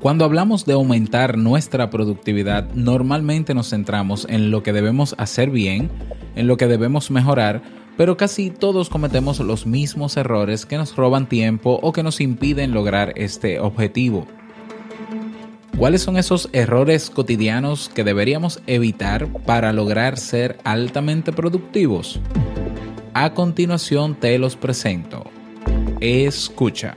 Cuando hablamos de aumentar nuestra productividad, normalmente nos centramos en lo que debemos hacer bien, en lo que debemos mejorar, pero casi todos cometemos los mismos errores que nos roban tiempo o que nos impiden lograr este objetivo. ¿Cuáles son esos errores cotidianos que deberíamos evitar para lograr ser altamente productivos? A continuación te los presento. Escucha.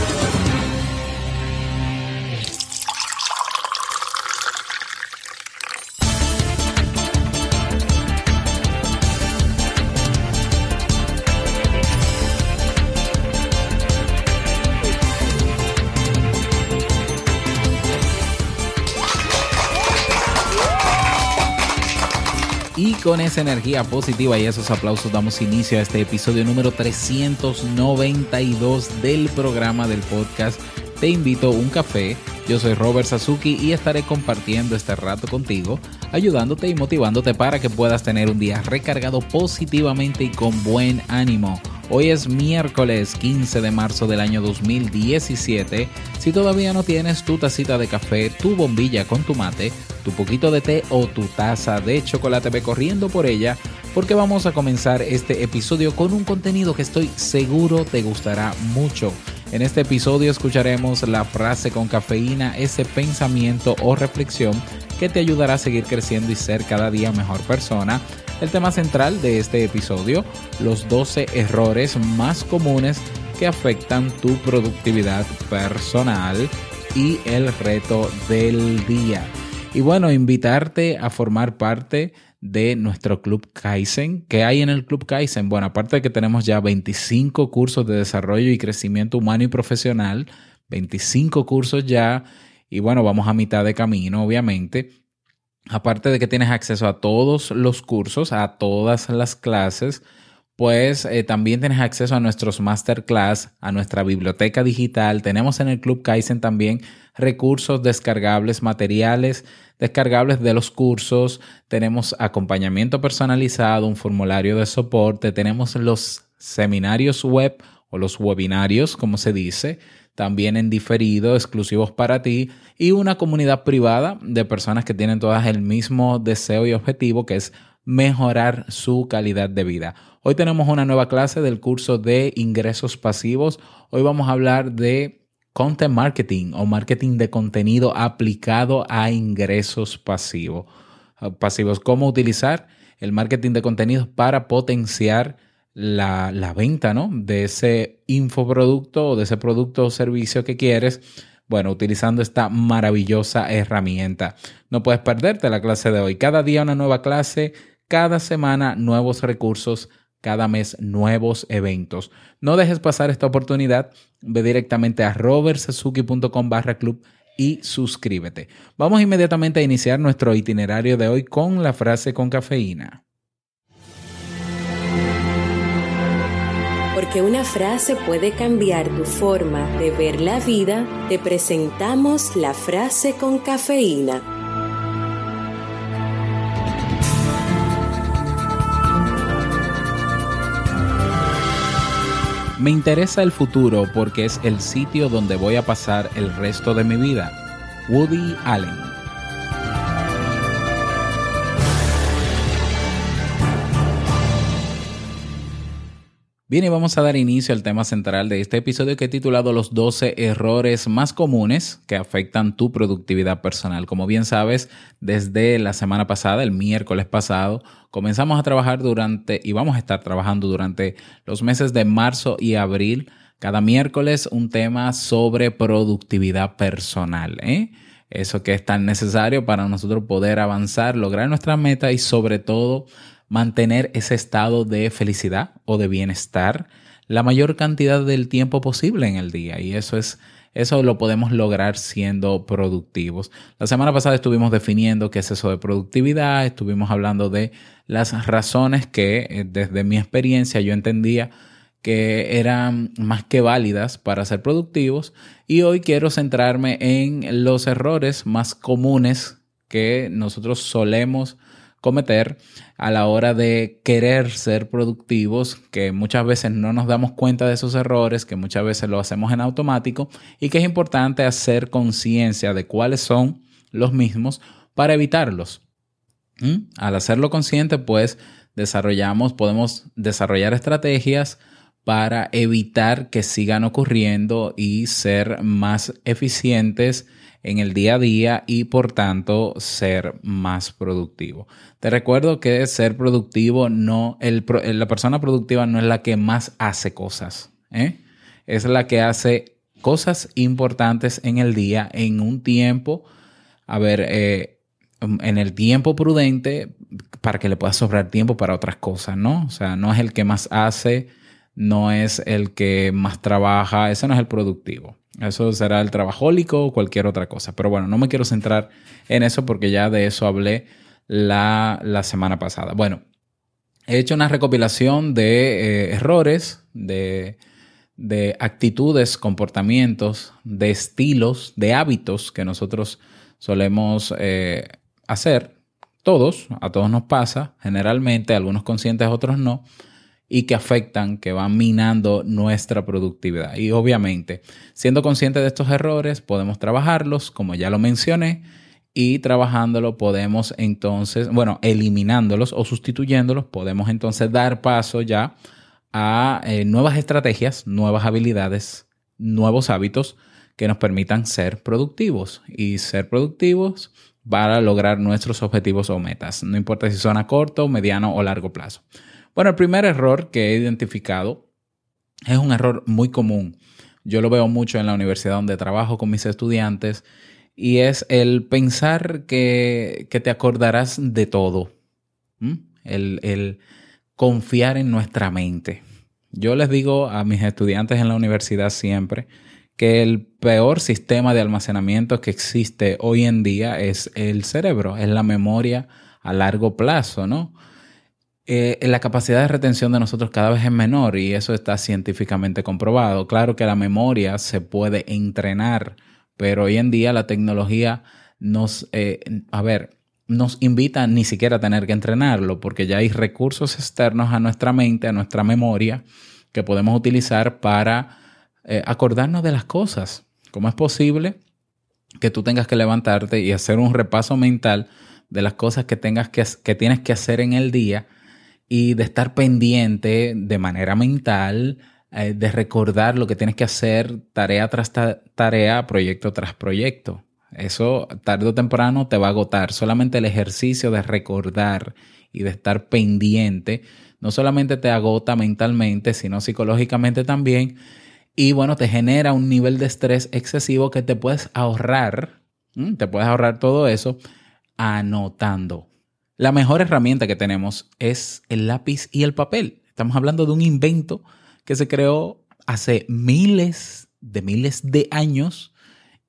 Con esa energía positiva y esos aplausos damos inicio a este episodio número 392 del programa del podcast Te invito a un café. Yo soy Robert Sasuki y estaré compartiendo este rato contigo, ayudándote y motivándote para que puedas tener un día recargado positivamente y con buen ánimo. Hoy es miércoles 15 de marzo del año 2017. Si todavía no tienes tu tacita de café, tu bombilla con tu mate, tu poquito de té o tu taza de chocolate, ve corriendo por ella porque vamos a comenzar este episodio con un contenido que estoy seguro te gustará mucho. En este episodio escucharemos la frase con cafeína, ese pensamiento o reflexión que te ayudará a seguir creciendo y ser cada día mejor persona el tema central de este episodio, los 12 errores más comunes que afectan tu productividad personal y el reto del día. Y bueno, invitarte a formar parte de nuestro Club Kaizen. ¿Qué hay en el Club Kaizen? Bueno, aparte de que tenemos ya 25 cursos de desarrollo y crecimiento humano y profesional, 25 cursos ya, y bueno, vamos a mitad de camino, obviamente aparte de que tienes acceso a todos los cursos, a todas las clases, pues eh, también tienes acceso a nuestros masterclass, a nuestra biblioteca digital. Tenemos en el Club Kaizen también recursos descargables, materiales descargables de los cursos. Tenemos acompañamiento personalizado, un formulario de soporte. Tenemos los seminarios web o los webinarios, como se dice también en diferido, exclusivos para ti, y una comunidad privada de personas que tienen todas el mismo deseo y objetivo, que es mejorar su calidad de vida. Hoy tenemos una nueva clase del curso de ingresos pasivos. Hoy vamos a hablar de content marketing o marketing de contenido aplicado a ingresos pasivos. Pasivos, cómo utilizar el marketing de contenidos para potenciar la, la venta ¿no? de ese infoproducto o de ese producto o servicio que quieres, bueno, utilizando esta maravillosa herramienta. No puedes perderte la clase de hoy. Cada día una nueva clase, cada semana nuevos recursos, cada mes nuevos eventos. No dejes pasar esta oportunidad. Ve directamente a robertsazuki.com barra club y suscríbete. Vamos inmediatamente a iniciar nuestro itinerario de hoy con la frase con cafeína. Porque una frase puede cambiar tu forma de ver la vida, te presentamos la frase con cafeína. Me interesa el futuro porque es el sitio donde voy a pasar el resto de mi vida. Woody Allen Bien, y vamos a dar inicio al tema central de este episodio que he titulado Los 12 errores más comunes que afectan tu productividad personal. Como bien sabes, desde la semana pasada, el miércoles pasado, comenzamos a trabajar durante, y vamos a estar trabajando durante los meses de marzo y abril, cada miércoles un tema sobre productividad personal. ¿eh? Eso que es tan necesario para nosotros poder avanzar, lograr nuestra meta y sobre todo mantener ese estado de felicidad o de bienestar. la mayor cantidad del tiempo posible en el día. Y eso es eso lo podemos lograr siendo productivos. La semana pasada estuvimos definiendo qué es eso de productividad, estuvimos hablando de las razones que eh, desde mi experiencia yo entendía que eran más que válidas para ser productivos y hoy quiero centrarme en los errores más comunes que nosotros solemos cometer a la hora de querer ser productivos, que muchas veces no nos damos cuenta de esos errores, que muchas veces lo hacemos en automático y que es importante hacer conciencia de cuáles son los mismos para evitarlos. ¿Mm? Al hacerlo consciente, pues desarrollamos, podemos desarrollar estrategias para evitar que sigan ocurriendo y ser más eficientes en el día a día y por tanto ser más productivo. Te recuerdo que ser productivo no, el, la persona productiva no es la que más hace cosas, ¿eh? es la que hace cosas importantes en el día en un tiempo, a ver, eh, en el tiempo prudente para que le pueda sobrar tiempo para otras cosas, ¿no? O sea, no es el que más hace, no es el que más trabaja, ese no es el productivo. Eso será el trabajólico o cualquier otra cosa. Pero bueno, no me quiero centrar en eso porque ya de eso hablé la, semana pasada. Bueno, he hecho una recopilación de eh, errores, de, actitudes, comportamientos, de estilos, de hábitos que nosotros solemos eh, hacer. Todos, a todos nos pasa, generalmente, algunos conscientes, otros no y que afectan, que van minando nuestra productividad. Y obviamente, siendo conscientes de estos errores, podemos trabajarlos, como ya lo mencioné, y trabajándolo podemos entonces, bueno, eliminándolos o sustituyéndolos, podemos entonces dar paso ya a eh, nuevas estrategias, nuevas habilidades, nuevos hábitos que nos permitan ser productivos y ser productivos para lograr nuestros objetivos o metas, no importa si son a corto, mediano o largo plazo. Bueno, el primer error que he identificado es un error muy común. Yo lo veo mucho en la universidad donde trabajo con mis estudiantes y es el pensar que, te acordarás de todo. El, el confiar en nuestra mente. Yo les digo a mis estudiantes en la universidad siempre que el peor sistema de almacenamiento que existe hoy en día es el cerebro, es la memoria a largo plazo, ¿no? Eh, la capacidad de retención de nosotros cada vez es menor y eso está científicamente comprobado. Claro que la memoria se puede entrenar, pero hoy en día la tecnología nos, eh, a ver, nos invita ni siquiera a tener que entrenarlo porque ya hay recursos externos a nuestra mente, a nuestra memoria, que podemos utilizar para eh, acordarnos de las cosas. ¿Cómo es posible que tú tengas que levantarte y hacer un repaso mental de las cosas que, tengas que, que tienes que hacer en el día? Y de estar pendiente de manera mental, eh, de recordar lo que tienes que hacer tarea tras tarea, proyecto tras proyecto. Eso tarde o temprano te va a agotar. Solamente el ejercicio de recordar y de estar pendiente no solamente te agota mentalmente, sino psicológicamente también. Y bueno, te genera un nivel de estrés excesivo que te puedes ahorrar, te puedes ahorrar todo eso anotando. La mejor herramienta que tenemos es el lápiz y el papel. Estamos hablando de un invento que se creó hace miles de miles de años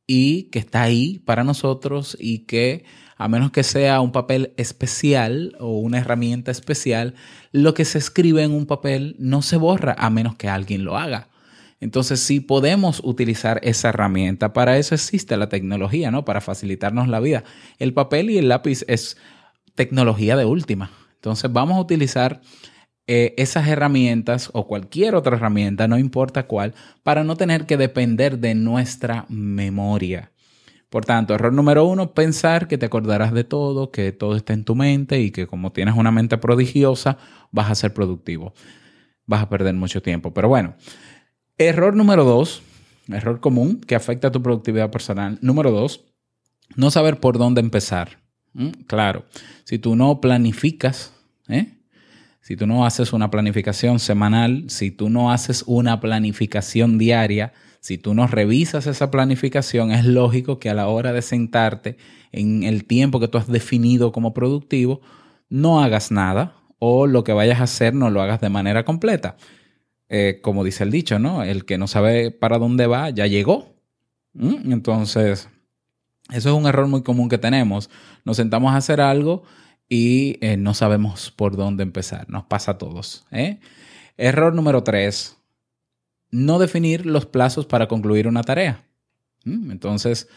y que está ahí para nosotros y que a menos que sea un papel especial o una herramienta especial, lo que se escribe en un papel no se borra a menos que alguien lo haga. Entonces, si podemos utilizar esa herramienta, para eso existe la tecnología, ¿no? Para facilitarnos la vida. El papel y el lápiz es tecnología de última. Entonces vamos a utilizar eh, esas herramientas o cualquier otra herramienta, no importa cuál, para no tener que depender de nuestra memoria. Por tanto, error número uno, pensar que te acordarás de todo, que todo está en tu mente y que como tienes una mente prodigiosa, vas a ser productivo. Vas a perder mucho tiempo. Pero bueno, error número dos, error común que afecta a tu productividad personal. Número dos, no saber por dónde empezar. Mm, claro, si tú no planificas, ¿eh? si tú no haces una planificación semanal, si tú no haces una planificación diaria, si tú no revisas esa planificación, es lógico que a la hora de sentarte en el tiempo que tú has definido como productivo, no hagas nada o lo que vayas a hacer no lo hagas de manera completa. eh, como dice el dicho, ¿no? El que no sabe para dónde va, ya llegó. ¿Mm? Entonces, eso es un error muy común que tenemos. Nos sentamos a hacer algo y eh, no sabemos por dónde empezar. Nos pasa a todos. ¿eh? Error número tres, no definir los plazos para concluir una tarea. ¿Mm? Entonces,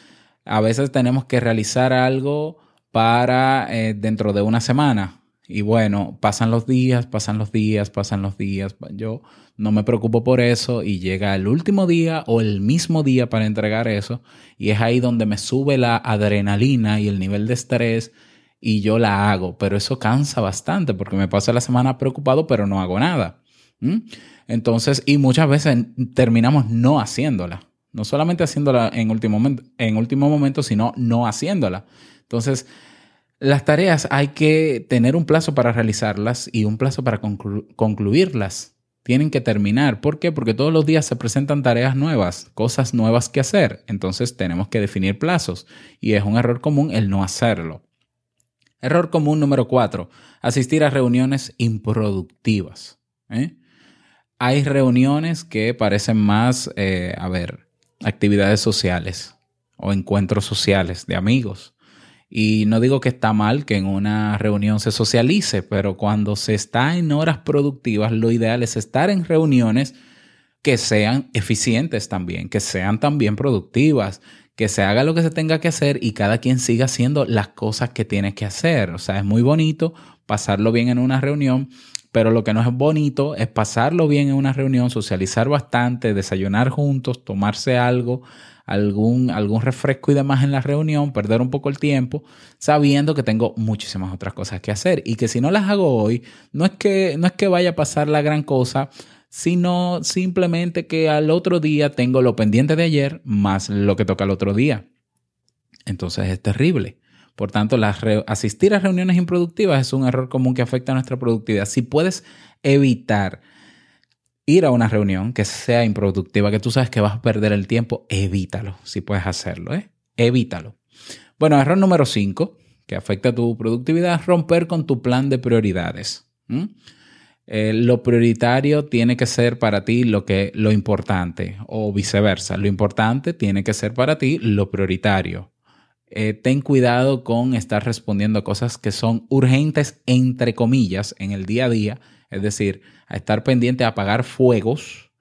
a veces tenemos que realizar algo para dentro de una semana y bueno, pasan los días, pasan los días, pasan los días. Yo no me preocupo por eso y llega el último día o el mismo día para entregar eso y es ahí donde me sube la adrenalina y el nivel de estrés y yo la hago. Pero eso cansa bastante porque me paso la semana preocupado pero no hago nada. Entonces, y muchas veces terminamos no haciéndola. No solamente haciéndola en último en último momento sino no haciéndola. Entonces, las tareas hay que tener un plazo para realizarlas y un plazo para concluirlas. Tienen que terminar. ¿Por qué? Porque todos los días se presentan tareas nuevas, cosas nuevas que hacer. Entonces tenemos que definir plazos. Y es un error común el no hacerlo. Error común número cuatro, asistir a reuniones improductivas. ¿eh? Hay reuniones que parecen más, eh, a ver, actividades sociales o encuentros sociales de amigos y no digo que está mal que en una reunión se socialice, pero cuando se está en horas productivas, lo ideal es estar en reuniones que sean eficientes también, que sean también productivas, que se haga lo que se tenga que hacer y cada quien siga haciendo las cosas que tiene que hacer. O sea, es muy bonito pasarlo bien en una reunión, pero lo que no es bonito es pasarlo bien en una reunión, socializar bastante, desayunar juntos, tomarse algo, algún, algún refresco y demás en la reunión, perder un poco el tiempo, sabiendo que tengo muchísimas otras cosas que hacer y que si no las hago hoy, no es que, no es que vaya a pasar la gran cosa, sino simplemente que al otro día tengo lo pendiente de ayer más lo que toca al otro día. Entonces es terrible. Por tanto, asistir a reuniones improductivas es un error común que afecta a nuestra productividad. Si puedes evitar ir a una reunión que sea improductiva, que tú sabes que vas a perder el tiempo, evítalo, si puedes hacerlo, ¿eh? Evítalo. Bueno, error número 5, que afecta a tu productividad, romper con tu plan de prioridades. Eh, lo prioritario tiene que ser para ti lo, que, lo importante o viceversa. Lo importante tiene que ser para ti lo prioritario. Eh, ten cuidado con estar respondiendo a cosas que son urgentes, entre comillas, en el día a día es decir, a estar pendiente a apagar fuegos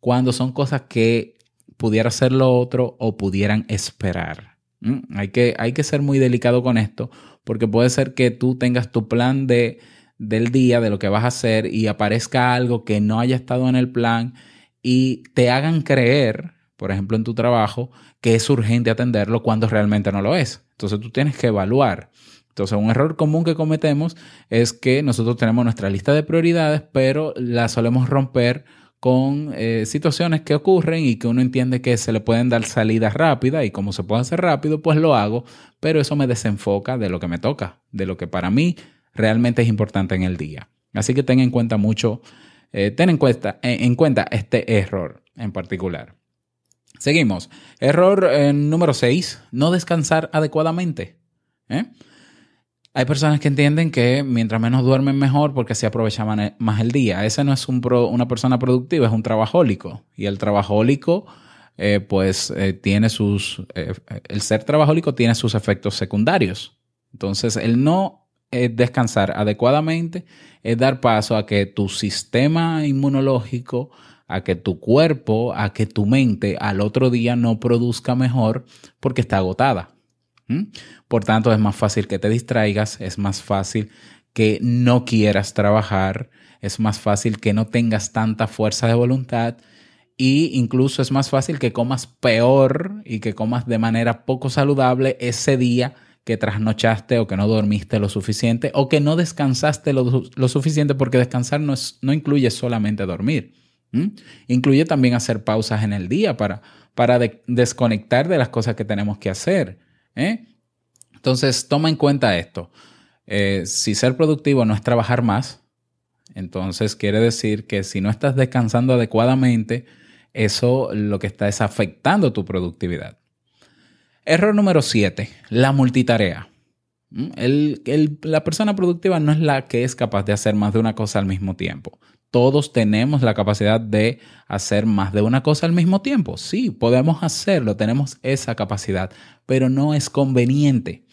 cuando son cosas que pudiera ser lo otro o pudieran esperar. ¿Mm? Hay, que, hay que ser muy delicado con esto porque puede ser que tú tengas tu plan de, del día, de lo que vas a hacer y aparezca algo que no haya estado en el plan y te hagan creer, por ejemplo, en tu trabajo, que es urgente atenderlo cuando realmente no lo es. Entonces tú tienes que evaluar entonces, un error común que cometemos es que nosotros tenemos nuestra lista de prioridades, pero la solemos romper con eh, situaciones que ocurren y que uno entiende que se le pueden dar salidas rápidas y como se puede hacer rápido, pues lo hago, pero eso me desenfoca de lo que me toca, de lo que para mí realmente es importante en el día. Así que ten en cuenta mucho, eh, ten en cuenta, en, cuenta este error en particular. Seguimos. Error eh, número 6, no descansar adecuadamente. ¿Eh? Hay personas que entienden que mientras menos duermen mejor porque así aprovechan más el día. Ese no es un una persona productiva, es un trabajólico. Y el trabajólico, eh, pues, eh, tiene sus... Eh, el ser trabajólico tiene sus efectos secundarios. Entonces, el no descansar adecuadamente es dar paso a que tu sistema inmunológico, a que tu cuerpo, a que tu mente al otro día no produzca mejor porque está agotada. Por tanto, es más fácil que te distraigas, es más fácil que no quieras trabajar, es más fácil que no tengas tanta fuerza de voluntad e incluso es más fácil que comas peor y que comas de manera poco saludable ese día que trasnochaste o que no dormiste lo suficiente o que no descansaste lo, suficiente porque descansar no, es, no, incluye solamente dormir. Incluye también hacer pausas en el día para, para desconectar de las cosas que tenemos que hacer. ¿Eh? Entonces, toma en cuenta esto. Eh, si ser productivo no es trabajar más, entonces quiere decir que si no estás descansando adecuadamente, eso lo que está es afectando tu productividad. Error número 7, la multitarea. la persona productiva no es la que es capaz de hacer más de una cosa al mismo tiempo. Todos tenemos la capacidad de hacer más de una cosa al mismo tiempo. Sí, podemos hacerlo, tenemos esa capacidad, pero no es conveniente.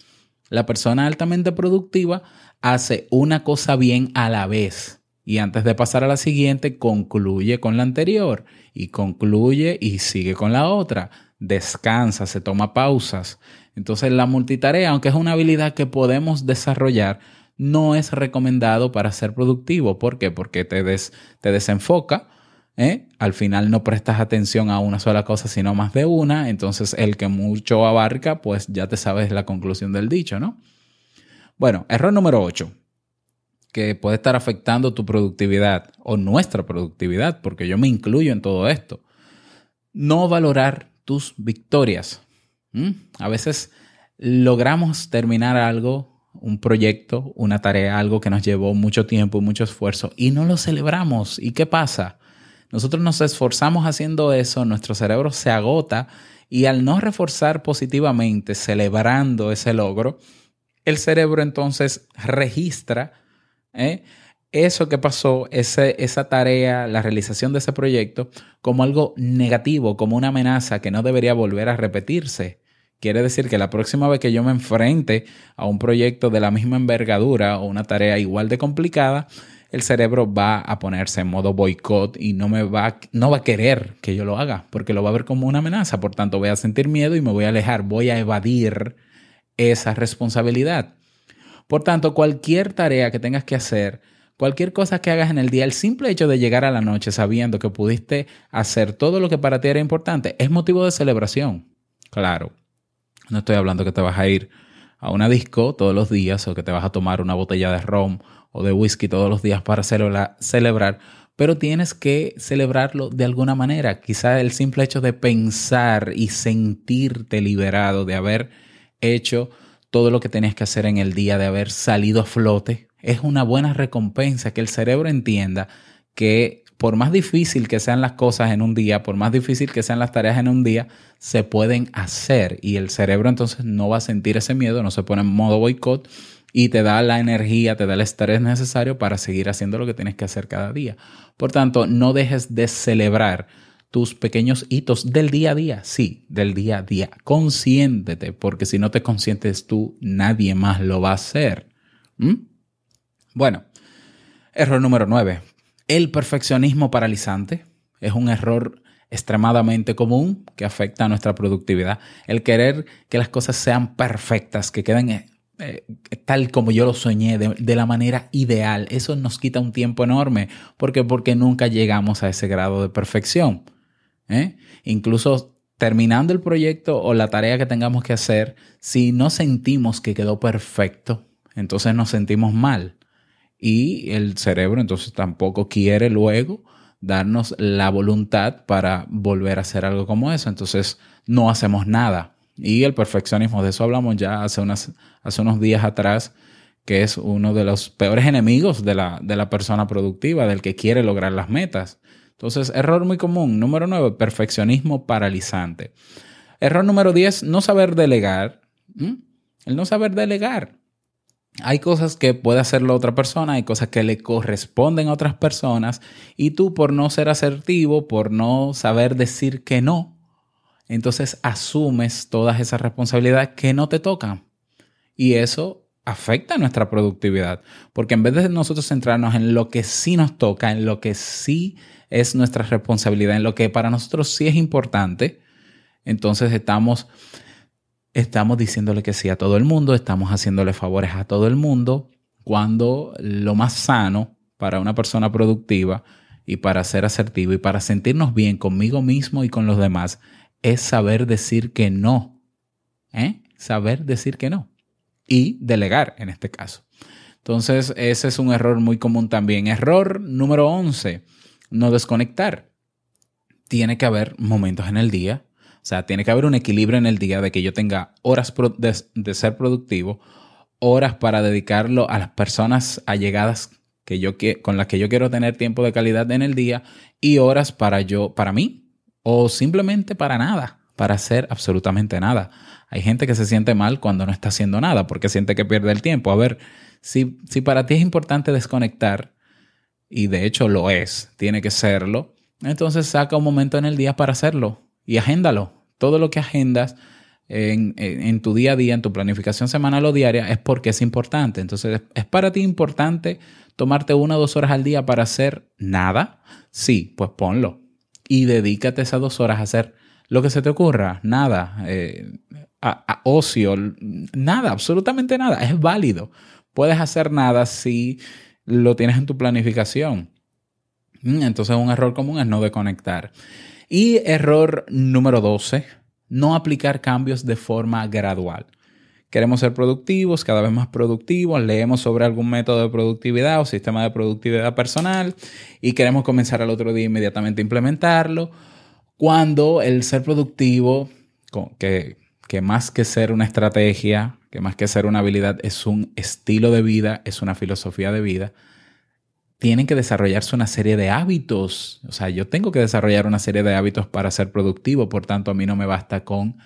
La persona altamente productiva hace una cosa bien a la vez y antes de pasar a la siguiente concluye con la anterior y concluye y sigue con la otra. Descansa, se toma pausas. Entonces la multitarea, aunque es una habilidad que podemos desarrollar, no es recomendado para ser productivo. ¿Por qué? Porque te, te desenfoca. ¿eh? Al final no prestas atención a una sola cosa, sino más de una. Entonces el que mucho abarca, pues ya te sabes la conclusión del dicho, ¿no? Bueno, error número 8, que puede estar afectando tu productividad o nuestra productividad, porque yo me incluyo en todo esto. No valorar tus victorias. A veces logramos terminar algo, un proyecto, una tarea, algo que nos llevó mucho tiempo mucho esfuerzo y no lo celebramos. ¿Y qué pasa? Nosotros nos esforzamos haciendo eso, nuestro cerebro se agota y al no reforzar positivamente, celebrando ese logro, el cerebro entonces registra ¿eh? eso que pasó, esa tarea, la realización de ese proyecto, como algo negativo, como una amenaza que no debería volver a repetirse. Quiere decir que la próxima vez que yo me enfrente a un proyecto de la misma envergadura o una tarea igual de complicada, el cerebro va a ponerse en modo boicot y no me va, no va a querer que yo lo haga, porque lo va a ver como una amenaza. Por tanto, voy a sentir miedo y me voy a alejar, voy a evadir esa responsabilidad. Por tanto, cualquier tarea que tengas que hacer, cualquier cosa que hagas en el día, el simple hecho de llegar a la noche sabiendo que pudiste hacer todo lo que para ti era importante, es motivo de celebración. Claro, no estoy hablando que te vas a ir a una disco todos los días o que te vas a tomar una botella de rom o de whisky todos los días para celebrar, pero tienes que celebrarlo de alguna manera. Quizá el simple hecho de pensar y sentirte liberado de haber hecho todo lo que tenías que hacer en el día, de haber salido a flote, es una buena recompensa que el cerebro entienda que por más difícil que sean las cosas en un día, por más difícil que sean las tareas en un día, se pueden hacer y el cerebro entonces no va a sentir ese miedo, no se pone en modo boicot y te da la energía, te da el estrés necesario para seguir haciendo lo que tienes que hacer cada día. Por tanto, no dejes de celebrar tus pequeños hitos del día a día, sí, del día a día. Consiéntete, porque si no te consientes tú, nadie más lo va a hacer. ¿Mm? Bueno, error número 9 el perfeccionismo paralizante es un error extremadamente común que afecta a nuestra productividad. El querer que las cosas sean perfectas, que queden eh, eh, tal como yo lo soñé, de, la manera ideal, eso nos quita un tiempo enorme. ¿Por qué? Porque nunca llegamos a ese grado de perfección. ¿eh? Incluso terminando el proyecto o la tarea que tengamos que hacer, si no sentimos que quedó perfecto, entonces nos sentimos mal y el cerebro entonces tampoco quiere luego darnos la voluntad para volver a hacer algo como eso. Entonces no hacemos nada. Y el perfeccionismo, de eso hablamos ya hace, hace unos días atrás, que es uno de los peores enemigos de la, de la persona productiva, del que quiere lograr las metas. Entonces, error muy común. Número 9, perfeccionismo paralizante. Error número 10, no saber delegar. El no saber delegar hay cosas que puede hacer la otra persona, hay cosas que le corresponden a otras personas y tú por no ser asertivo, por no saber decir que no, entonces asumes todas esas responsabilidades que no te tocan. Y eso afecta nuestra productividad, porque en vez de nosotros centrarnos en lo que sí nos toca, en lo que sí es nuestra responsabilidad, en lo que para nosotros sí es importante, entonces estamos estamos diciéndole que sí a todo el mundo, estamos haciéndole favores a todo el mundo, cuando lo más sano para una persona productiva y para ser asertivo y para sentirnos bien conmigo mismo y con los demás es saber decir que no. ¿eh? Saber decir que no. Y delegar en este caso. Entonces, ese es un error muy común también. Error número 11, no desconectar. Tiene que haber momentos en el día o sea, tiene que haber un equilibrio en el día de que yo tenga horas de, ser productivo, horas para dedicarlo a las personas allegadas que yo con las que yo quiero tener tiempo de calidad en el día y horas para yo, para mí, o simplemente para nada. para hacer absolutamente nada. Hay gente que se siente mal cuando no está haciendo nada porque siente que pierde el tiempo. A ver, si, si para ti es importante desconectar, y de hecho lo es, tiene que serlo, entonces saca un momento en el día para hacerlo y agéndalo. Todo lo que agendas en, tu día a día, en tu planificación semanal o diaria, es porque es importante. Entonces, ¿es para ti importante tomarte una o dos horas al día para hacer nada? Sí, pues ponlo. Y dedícate esas dos horas a hacer lo que se te ocurra. Nada. Eh, ocio. Nada, absolutamente nada. Es válido. Puedes hacer nada si lo tienes en tu planificación. Mm, entonces, un error común es no desconectar. Y error número 12 no aplicar cambios de forma gradual. Queremos ser productivos, cada vez más productivos, leemos sobre algún método de productividad o sistema de productividad personal y queremos comenzar al otro día inmediatamente a implementarlo, cuando el ser productivo, que, que más que ser una estrategia, que más que ser una habilidad, es un estilo de vida, es una filosofía de vida, tienen que desarrollarse una serie de hábitos. O sea, yo tengo que desarrollar una serie de hábitos para ser productivo, por tanto a mí no me basta con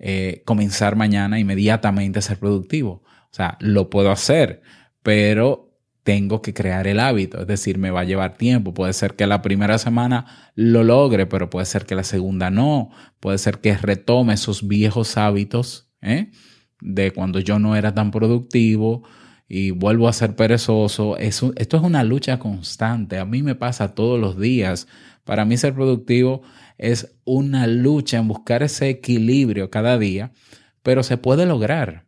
eh, comenzar mañana inmediatamente a ser productivo. O sea, lo puedo hacer, pero tengo que crear el hábito, es decir, me va a llevar tiempo. Puede ser que la primera semana lo logre, pero puede ser que la segunda no. Puede ser que retome esos viejos hábitos ¿eh? de cuando yo no era tan productivo y vuelvo a ser perezoso. esto es una lucha constante. A mí me pasa todos los días. Para mí ser productivo es una lucha en buscar ese equilibrio cada día, pero se puede lograr.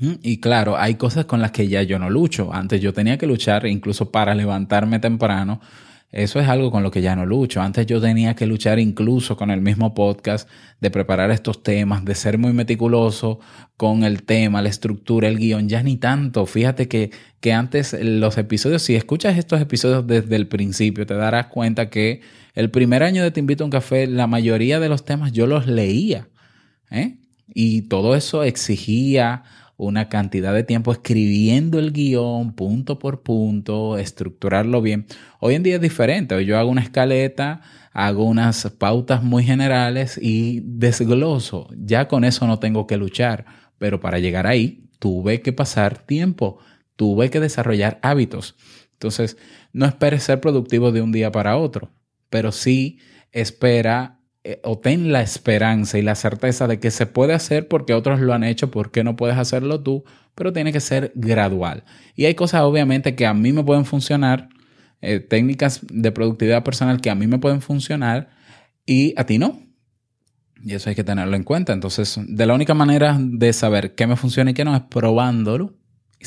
Y claro, hay cosas con las que ya yo no lucho. Antes yo tenía que luchar incluso para levantarme temprano eso es algo con lo que ya no lucho. Antes yo tenía que luchar incluso con el mismo podcast de preparar estos temas, de ser muy meticuloso con el tema, la estructura, el guion. Ya ni tanto. Fíjate que, que antes los episodios, si escuchas estos episodios desde el principio, te darás cuenta que el primer año de Te invito a un café, la mayoría de los temas yo los leía. ¿eh? Y todo eso exigía una cantidad de tiempo escribiendo el guion punto por punto, estructurarlo bien. Hoy en día es diferente. Hoy yo hago una escaleta, hago unas pautas muy generales y desgloso. Ya con eso no tengo que luchar. Pero para llegar ahí tuve que pasar tiempo, tuve que desarrollar hábitos. Entonces, no esperes ser productivo de un día para otro, pero sí espera eh, o ten la esperanza y la certeza de que se puede hacer porque otros lo han hecho, ¿por qué no puedes hacerlo tú? Pero tiene que ser gradual. Y hay cosas obviamente que a mí me pueden funcionar, eh, técnicas de productividad personal que a mí me pueden funcionar y a ti no. Y eso hay que tenerlo en cuenta. Entonces, de la única manera de saber qué me funciona y qué no es probándolo,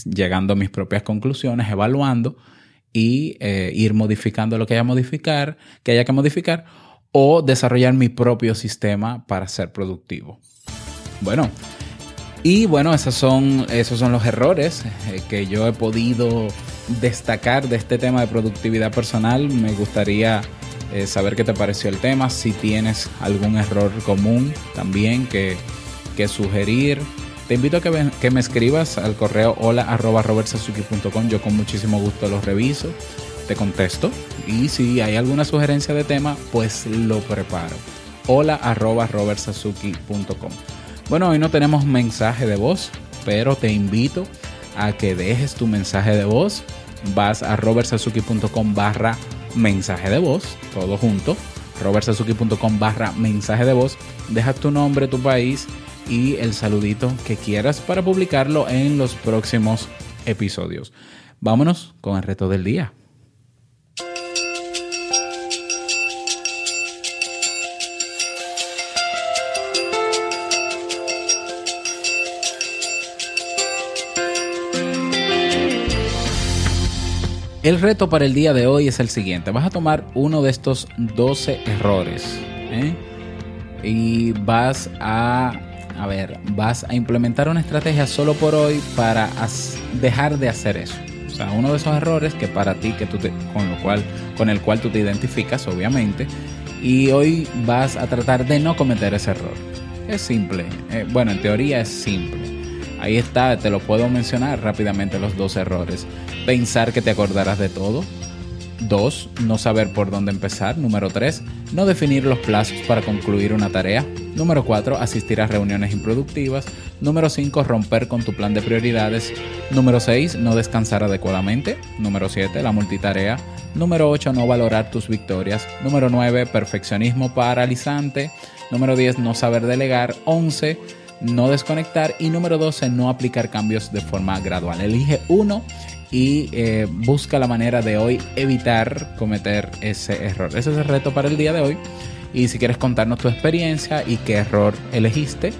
llegando a mis propias conclusiones, evaluando y eh, ir modificando lo que haya modificar, que haya que modificar o desarrollar mi propio sistema para ser productivo. Bueno, y bueno, esos son, esos son los errores eh, que yo he podido destacar de este tema de productividad personal. Me gustaría eh, saber qué te pareció el tema, si tienes algún error común también que, que sugerir. Te invito a que me, que me escribas al correo hola arroba yo con muchísimo gusto los reviso te contesto. Y si hay alguna sugerencia de tema, pues lo preparo. Hola arroba robertsazuki.com. Bueno, hoy no tenemos mensaje de voz, pero te invito a que dejes tu mensaje de voz. Vas a robertsazuki.com barra mensaje de voz, todo junto. robertsazuki.com barra mensaje de voz. Deja tu nombre, tu país y el saludito que quieras para publicarlo en los próximos episodios. Vámonos con el reto del día. El reto para el día de hoy es el siguiente. Vas a tomar uno de estos 12 errores ¿eh? y vas a, a ver, vas a implementar una estrategia solo por hoy para dejar de hacer eso. O sea, uno de esos errores que para ti, que tú con lo cual, con el cual tú te identificas, obviamente, y hoy vas a tratar de no cometer ese error. Es simple. Eh, bueno, en teoría es simple. Ahí está, te lo puedo mencionar rápidamente los dos errores. Pensar que te acordarás de todo. 2. No saber por dónde empezar. Número 3. No definir los plazos para concluir una tarea. Número 4. Asistir a reuniones improductivas. Número 5. Romper con tu plan de prioridades. Número 6. No descansar adecuadamente. Número 7. La multitarea. Número 8. No valorar tus victorias. Número 9. Perfeccionismo paralizante. Número 10. No saber delegar. 11. No desconectar. Y número 12. No aplicar cambios de forma gradual. Elige uno y eh, busca la manera de hoy evitar cometer ese error. Ese es el reto para el día de hoy. Y si quieres contarnos tu experiencia y qué error elegiste,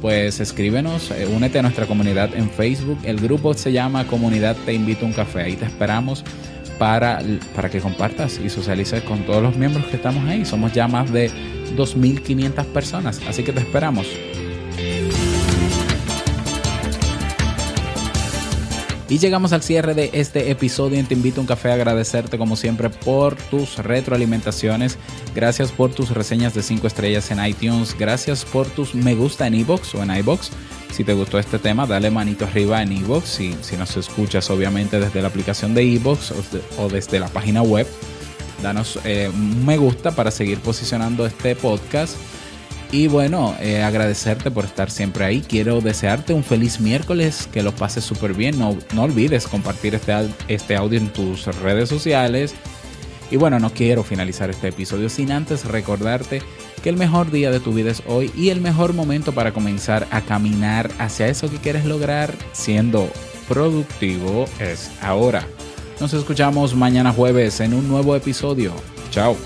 pues escríbenos, eh, únete a nuestra comunidad en Facebook. El grupo se llama Comunidad Te Invito a un Café. Ahí te esperamos para, para que compartas y socialices con todos los miembros que estamos ahí. Somos ya más de 2.500 personas, así que te esperamos. Y llegamos al cierre de este episodio te invito a un café a agradecerte como siempre por tus retroalimentaciones. Gracias por tus reseñas de 5 estrellas en iTunes. Gracias por tus me gusta en iBox o en iBox. Si te gustó este tema, dale manito arriba en iBox. Si, si nos escuchas obviamente desde la aplicación de iBox o, desde la página web, danos eh, un me gusta para seguir posicionando este podcast. Y bueno, eh, agradecerte por estar siempre ahí. Quiero desearte un feliz miércoles, que lo pases súper bien. No, no olvides compartir este, este audio en tus redes sociales. Y bueno, no quiero finalizar este episodio sin antes recordarte que el mejor día de tu vida es hoy y el mejor momento para comenzar a caminar hacia eso que quieres lograr siendo productivo es ahora. Nos escuchamos mañana jueves en un nuevo episodio. Chao.